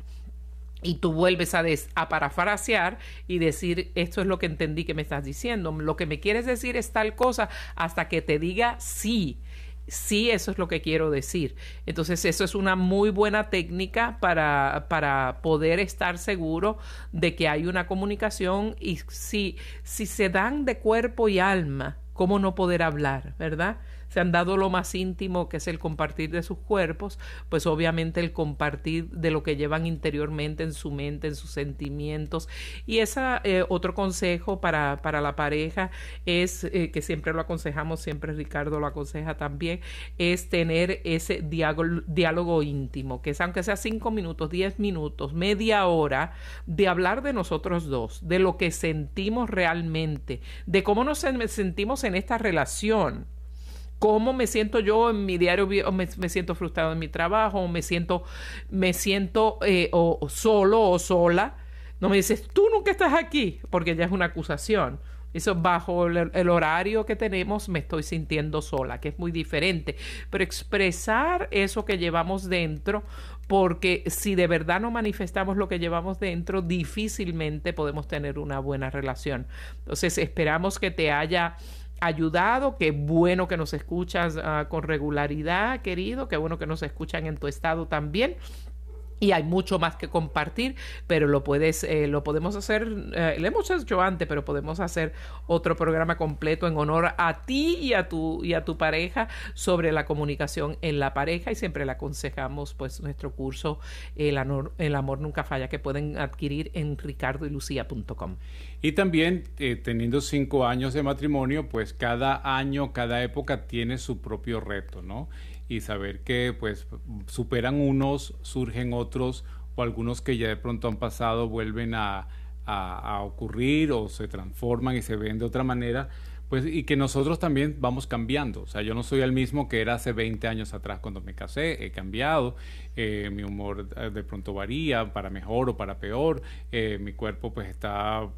y tú vuelves a, a, parafrasear y decir, esto es lo que entendí que me estás diciendo, lo que me quieres decir es tal cosa, hasta que te diga sí, sí, eso es lo que quiero decir. Entonces, eso es una muy buena técnica para, para poder estar seguro de que hay una comunicación y si, si se dan de cuerpo y alma, ¿cómo no poder hablar, verdad? Se han dado lo más íntimo, que es el compartir de sus cuerpos, pues obviamente el compartir de lo que llevan interiormente en su mente, en sus sentimientos. Y ese eh, otro consejo para, para, la pareja es, eh, que siempre lo aconsejamos, siempre Ricardo lo aconseja también, es tener ese diálogo, diálogo íntimo, que es aunque sea cinco minutos, diez minutos, media hora, de hablar de nosotros dos, de lo que sentimos realmente, de cómo nos sentimos en esta relación cómo me siento yo en mi diario, o me, siento frustrado en mi trabajo, o me siento, me siento eh, o, solo o sola. No me dices, tú nunca estás aquí, porque ya es una acusación. Eso bajo el, horario que tenemos me estoy sintiendo sola, que es muy diferente. Pero expresar eso que llevamos dentro, porque si de verdad no manifestamos lo que llevamos dentro, difícilmente podemos tener una buena relación. Entonces esperamos que te haya ayudado, qué bueno que nos escuchas ah, con regularidad, querido, qué bueno que nos escuchan en tu estado también. Y hay mucho más que compartir, pero lo puedes, eh, lo podemos hacer, eh, lo hemos hecho antes, pero podemos hacer otro programa completo en honor a ti y a tu y a tu pareja sobre la comunicación en la pareja y siempre le aconsejamos pues nuestro curso El amor, el amor nunca falla que pueden adquirir en ricardoylucia.com. Y también eh, teniendo cinco años de matrimonio, pues cada año, cada época tiene su propio reto, ¿no? Y saber que pues superan unos, surgen otros o algunos que ya de pronto han pasado vuelven a, a, ocurrir o se transforman y se ven de otra manera, pues y que nosotros también vamos cambiando. O sea, yo no soy el mismo que era hace 20 años atrás cuando me casé, he cambiado, eh, mi humor eh, de pronto varía para mejor o para peor, eh, mi cuerpo pues está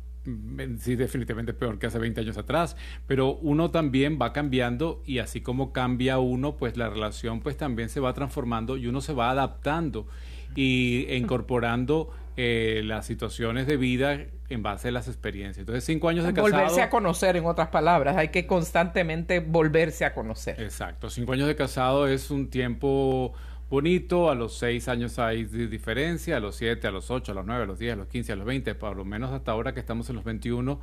sí definitivamente peor que hace 20 años atrás, pero uno también va cambiando y así como cambia uno, pues la relación pues también se va transformando y uno se va adaptando y e incorporando eh, las situaciones de vida en base a las experiencias. Entonces, cinco años de casado... Volverse a conocer, en otras palabras, hay que constantemente volverse a conocer. Exacto, cinco años de casado es un tiempo bonito, a los seis años hay diferencia, a los siete, a los ocho, a los nueve, a los diez, a los quince, a los veinte, por lo menos hasta ahora que estamos en los 21,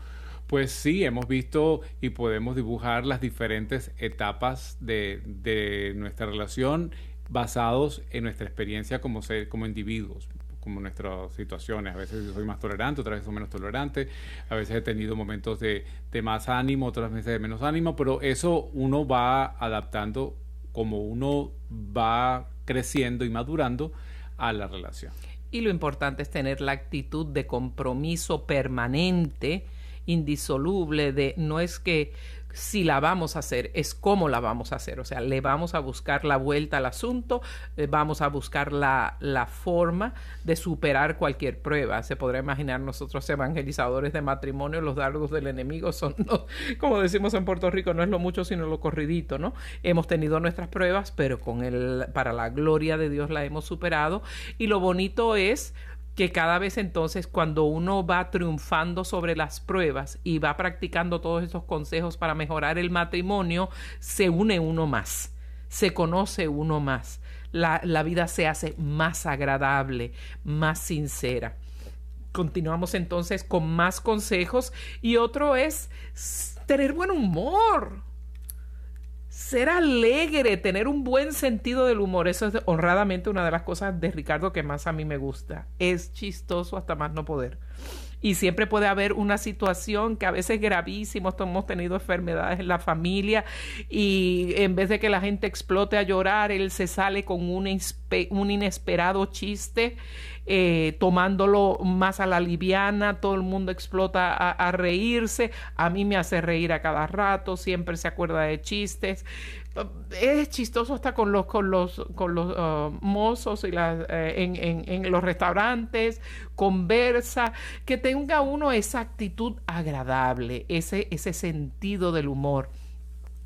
pues sí, hemos visto y podemos dibujar las diferentes etapas de, de nuestra relación basados en nuestra experiencia como, ser, como individuos como nuestras situaciones. A veces soy más tolerante, otras veces soy menos tolerante. A veces he tenido momentos de, de más ánimo, otras veces de menos ánimo, pero eso uno va adaptando como uno va creciendo y madurando a la relación. Y lo importante es tener la actitud de compromiso permanente, indisoluble, de no es que si la vamos a hacer, es cómo la vamos a hacer. O sea, le vamos a buscar la vuelta al asunto, eh, vamos a buscar la, la, forma de superar cualquier prueba. Se podrá imaginar nosotros evangelizadores de matrimonio, los dardos del enemigo son, como decimos en Puerto Rico, no es lo mucho sino lo corridito, ¿no? Hemos tenido nuestras pruebas, pero con el, para la gloria de Dios la hemos superado. Y lo bonito es que cada vez entonces cuando uno va triunfando sobre las pruebas y va practicando todos esos consejos para mejorar el matrimonio, se une uno más, se conoce uno más, la, la vida se hace más agradable, más sincera. Continuamos entonces con más consejos y otro es tener buen humor ser alegre, tener un buen sentido del humor. Eso es honradamente una de las cosas de Ricardo que más a mí me gusta. Es chistoso hasta más no poder. Y siempre puede haber una situación que a veces es gravísima, hemos tenido enfermedades en la familia y en vez de que la gente explote a llorar, él se sale con un, inesperado chiste eh, tomándolo más a la liviana, todo el mundo explota a, reírse, a mí me hace reír a cada rato, siempre se acuerda de chistes. Es chistoso hasta con los, con los, con los uh, mozos y las, eh, en, en, en los restaurantes, conversa, que tenga uno esa actitud agradable, ese, ese sentido del humor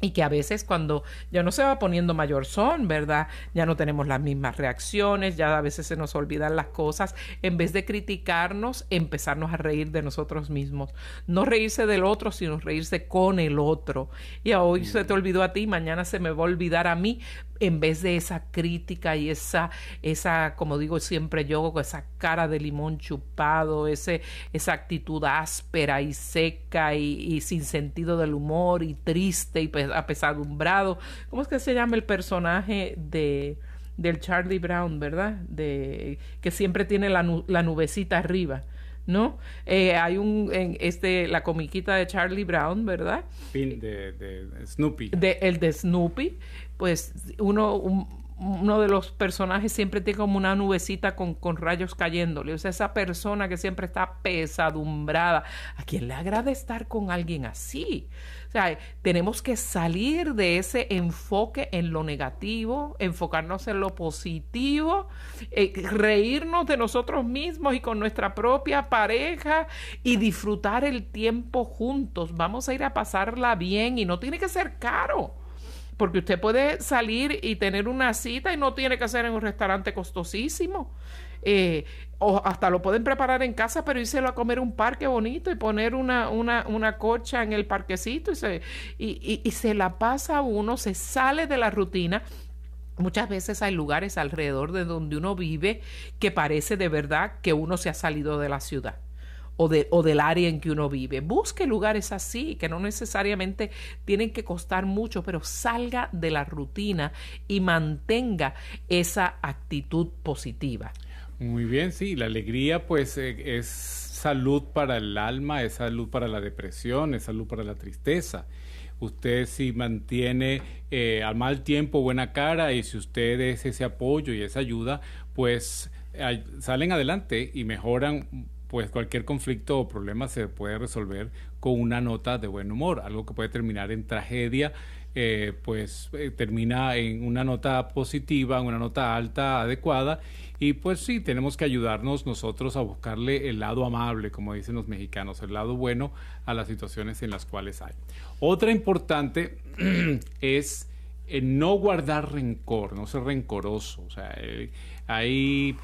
y que a veces cuando ya no se va poniendo mayor son, ¿verdad? Ya no tenemos las mismas reacciones, ya a veces se nos olvidan las cosas, en vez de criticarnos, empezarnos a reír de nosotros mismos. No reírse del otro, sino reírse con el otro. Y hoy se te olvidó a ti, mañana se me va a olvidar a mí, en vez de esa crítica y esa, esa, como digo siempre yo, esa cara de limón chupado, ese, esa actitud áspera y seca y, sin sentido del humor y triste y apesadumbrado. ¿Cómo es que se llama el personaje de del Charlie Brown, ¿verdad? De que siempre tiene la, la nubecita arriba. ¿No? Eh, hay un, en este, la comiquita de Charlie Brown, ¿verdad? De, de Snoopy. De, el de Snoopy, pues uno, uno de los personajes siempre tiene como una nubecita con, con, rayos cayéndole. O sea, esa persona que siempre está pesadumbrada. ¿A quién le agrada estar con alguien así? O sea, tenemos que salir de ese enfoque en lo negativo, enfocarnos en lo positivo, eh, reírnos de nosotros mismos y con nuestra propia pareja y disfrutar el tiempo juntos. Vamos a ir a pasarla bien y no tiene que ser caro porque usted puede salir y tener una cita y no tiene que ser en un restaurante costosísimo. Eh, o hasta lo pueden preparar en casa, pero írselo a comer un parque bonito y poner una, una, una cocha en el parquecito y se, y, y, y se la pasa uno, se sale de la rutina Muchas veces hay lugares alrededor de donde uno vive que parece de verdad que uno se ha salido de la ciudad o, de, o del área en que uno vive. Busque lugares así, que no necesariamente tienen que costar mucho, pero salga de la rutina y mantenga esa actitud positiva. Muy bien, sí, la alegría pues eh, es salud para el alma, es salud para la depresión, es salud para la tristeza usted si mantiene eh, al mal tiempo buena cara y si usted es ese apoyo y esa ayuda, pues salen adelante y mejoran pues cualquier conflicto o problema se puede resolver con una nota de buen humor, algo que puede terminar en tragedia, eh, pues eh, termina en una nota positiva, en una nota alta, adecuada, y pues sí, tenemos que ayudarnos nosotros a buscarle el lado amable, como dicen los mexicanos, el lado bueno a las situaciones en las cuales hay. Otra importante es eh, no guardar rencor, no ser rencoroso, o sea, hay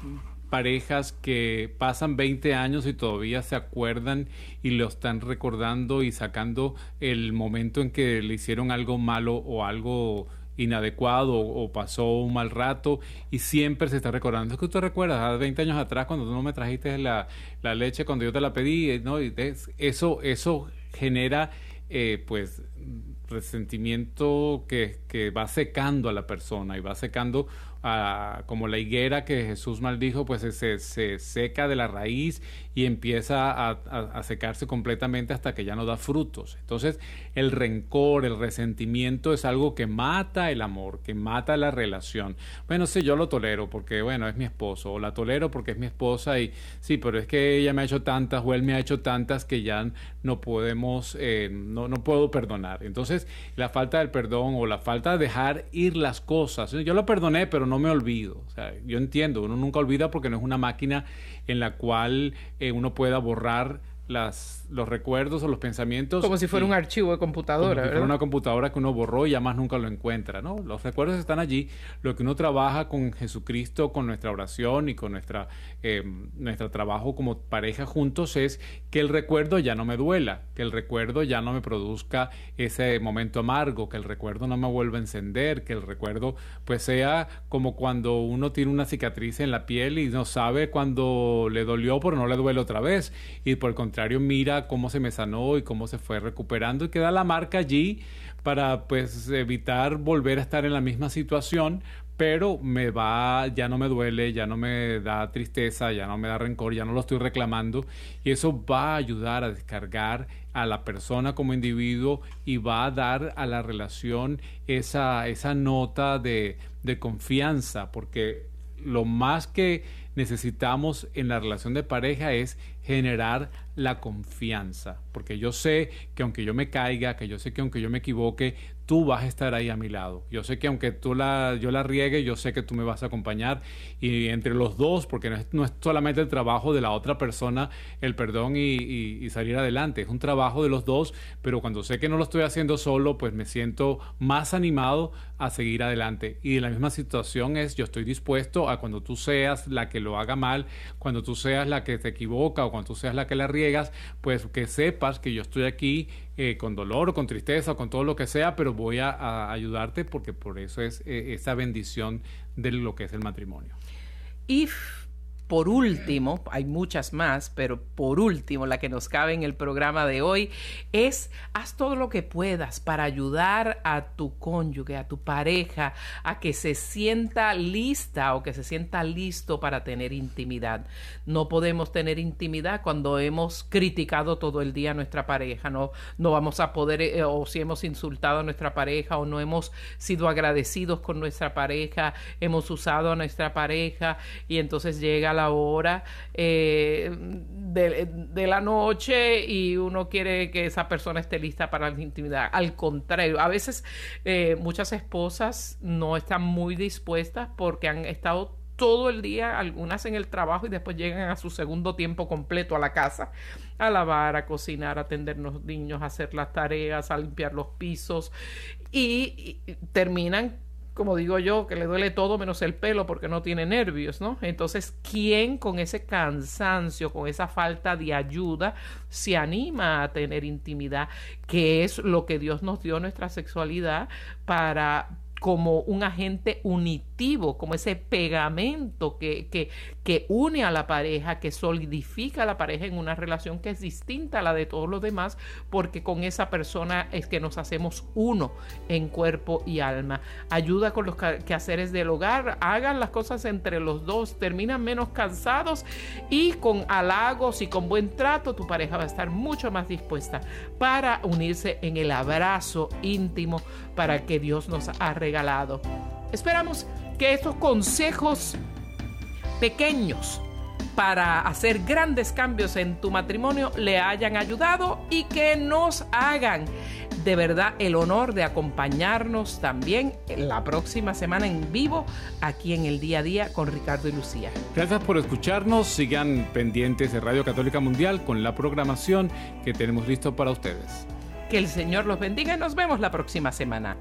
parejas que pasan 20 años y todavía se acuerdan y lo están recordando y sacando el momento en que le hicieron algo malo o algo inadecuado o, pasó un mal rato y siempre se está recordando. Es que tú recuerdas, hace 20 años atrás cuando tú no me trajiste la, leche cuando yo te la pedí, ¿no? Y eso, eso genera eh, pues resentimiento que, que va secando a la persona y va secando como la higuera que Jesús maldijo, pues se, se, seca de la raíz y empieza a, secarse completamente hasta que ya no da frutos. Entonces, el rencor, el resentimiento es algo que mata el amor, que mata la relación. Bueno, sí, yo lo tolero porque, bueno, es mi esposo, o la tolero porque es mi esposa y sí, pero es que ella me ha hecho tantas o él me ha hecho tantas que ya no podemos, eh, no, no puedo perdonar. Entonces, la falta del perdón o la falta de dejar ir las cosas. Yo lo perdoné, pero no me olvido. O sea, yo entiendo, uno nunca olvida porque no es una máquina en la cual eh, uno pueda borrar las, los recuerdos o los pensamientos. Como si fuera un archivo de computadora. Como si una computadora que uno borró y ya más nunca lo encuentra, ¿no? Los recuerdos están allí. Lo que uno trabaja con Jesucristo, con nuestra oración y con nuestra, eh, nuestro trabajo como pareja juntos es que el recuerdo ya no me duela, que el recuerdo ya no me produzca ese momento amargo, que el recuerdo no me vuelva a encender, que el recuerdo pues sea como cuando uno tiene una cicatriz en la piel y no sabe cuando le dolió, pero no le duele otra vez. Y por el contrario, mira cómo se me sanó y cómo se fue recuperando. Y queda la marca allí para pues evitar volver a estar en la misma situación, pero me va, ya no me duele, ya no me da tristeza, ya no me da rencor, ya no lo estoy reclamando. Y eso va a ayudar a descargar a la persona como individuo y va a dar a la relación esa, esa nota de, de confianza, porque lo más que necesitamos en la relación de pareja es generar la confianza, porque yo sé que aunque yo me caiga, que yo sé que aunque yo me equivoque, tú vas a estar ahí a mi lado. Yo sé que aunque tú la, yo la riegue, yo sé que tú me vas a acompañar y entre los dos, porque no es, no es solamente el trabajo de la otra persona el perdón y, salir adelante, es un trabajo de los dos, pero cuando sé que no lo estoy haciendo solo, pues me siento más animado a seguir adelante. Y la misma situación es, yo estoy dispuesto a cuando tú seas la que lo haga mal, cuando tú seas la que te equivoca o cuando tú seas la que la riegas, pues que sepas que yo estoy aquí eh, con dolor o con tristeza o con todo lo que sea, pero voy a, ayudarte porque por eso es eh, esa bendición de lo que es el matrimonio. Por último, hay muchas más, pero por último, la que nos cabe en el programa de hoy es haz todo lo que puedas para ayudar a tu cónyuge, a tu pareja, a que se sienta lista o que se sienta listo para tener intimidad. No podemos tener intimidad cuando hemos criticado todo el día a nuestra pareja, no, no vamos a poder, eh, o si hemos insultado a nuestra pareja o no hemos sido agradecidos con nuestra pareja, hemos usado a nuestra pareja y entonces llega la hora eh, de, la noche y uno quiere que esa persona esté lista para la intimidad. Al contrario, a veces eh, muchas esposas no están muy dispuestas porque han estado todo el día, algunas en el trabajo y después llegan a su segundo tiempo completo a la casa, a lavar, a cocinar, a atender los niños, a hacer las tareas, a limpiar los pisos y terminan como digo yo, que le duele todo menos el pelo porque no tiene nervios, ¿no? Entonces, ¿quién con ese cansancio, con esa falta de ayuda, se anima a tener intimidad? Que es lo que Dios nos dio nuestra sexualidad para como un agente unitario como ese pegamento que, que, que une a la pareja, que solidifica a la pareja en una relación que es distinta a la de todos los demás, porque con esa persona es que nos hacemos uno en cuerpo y alma. Ayuda con los quehaceres del hogar, hagan las cosas entre los dos, terminan menos cansados y con halagos y con buen trato tu pareja va a estar mucho más dispuesta para unirse en el abrazo íntimo para que Dios nos ha regalado. Esperamos que estos consejos pequeños para hacer grandes cambios en tu matrimonio le hayan ayudado y que nos hagan de verdad el honor de acompañarnos también la próxima semana en vivo aquí en el día a día con Ricardo y Lucía. Gracias por escucharnos, sigan pendientes de Radio Católica Mundial con la programación que tenemos listo para ustedes. Que el Señor los bendiga y nos vemos la próxima semana.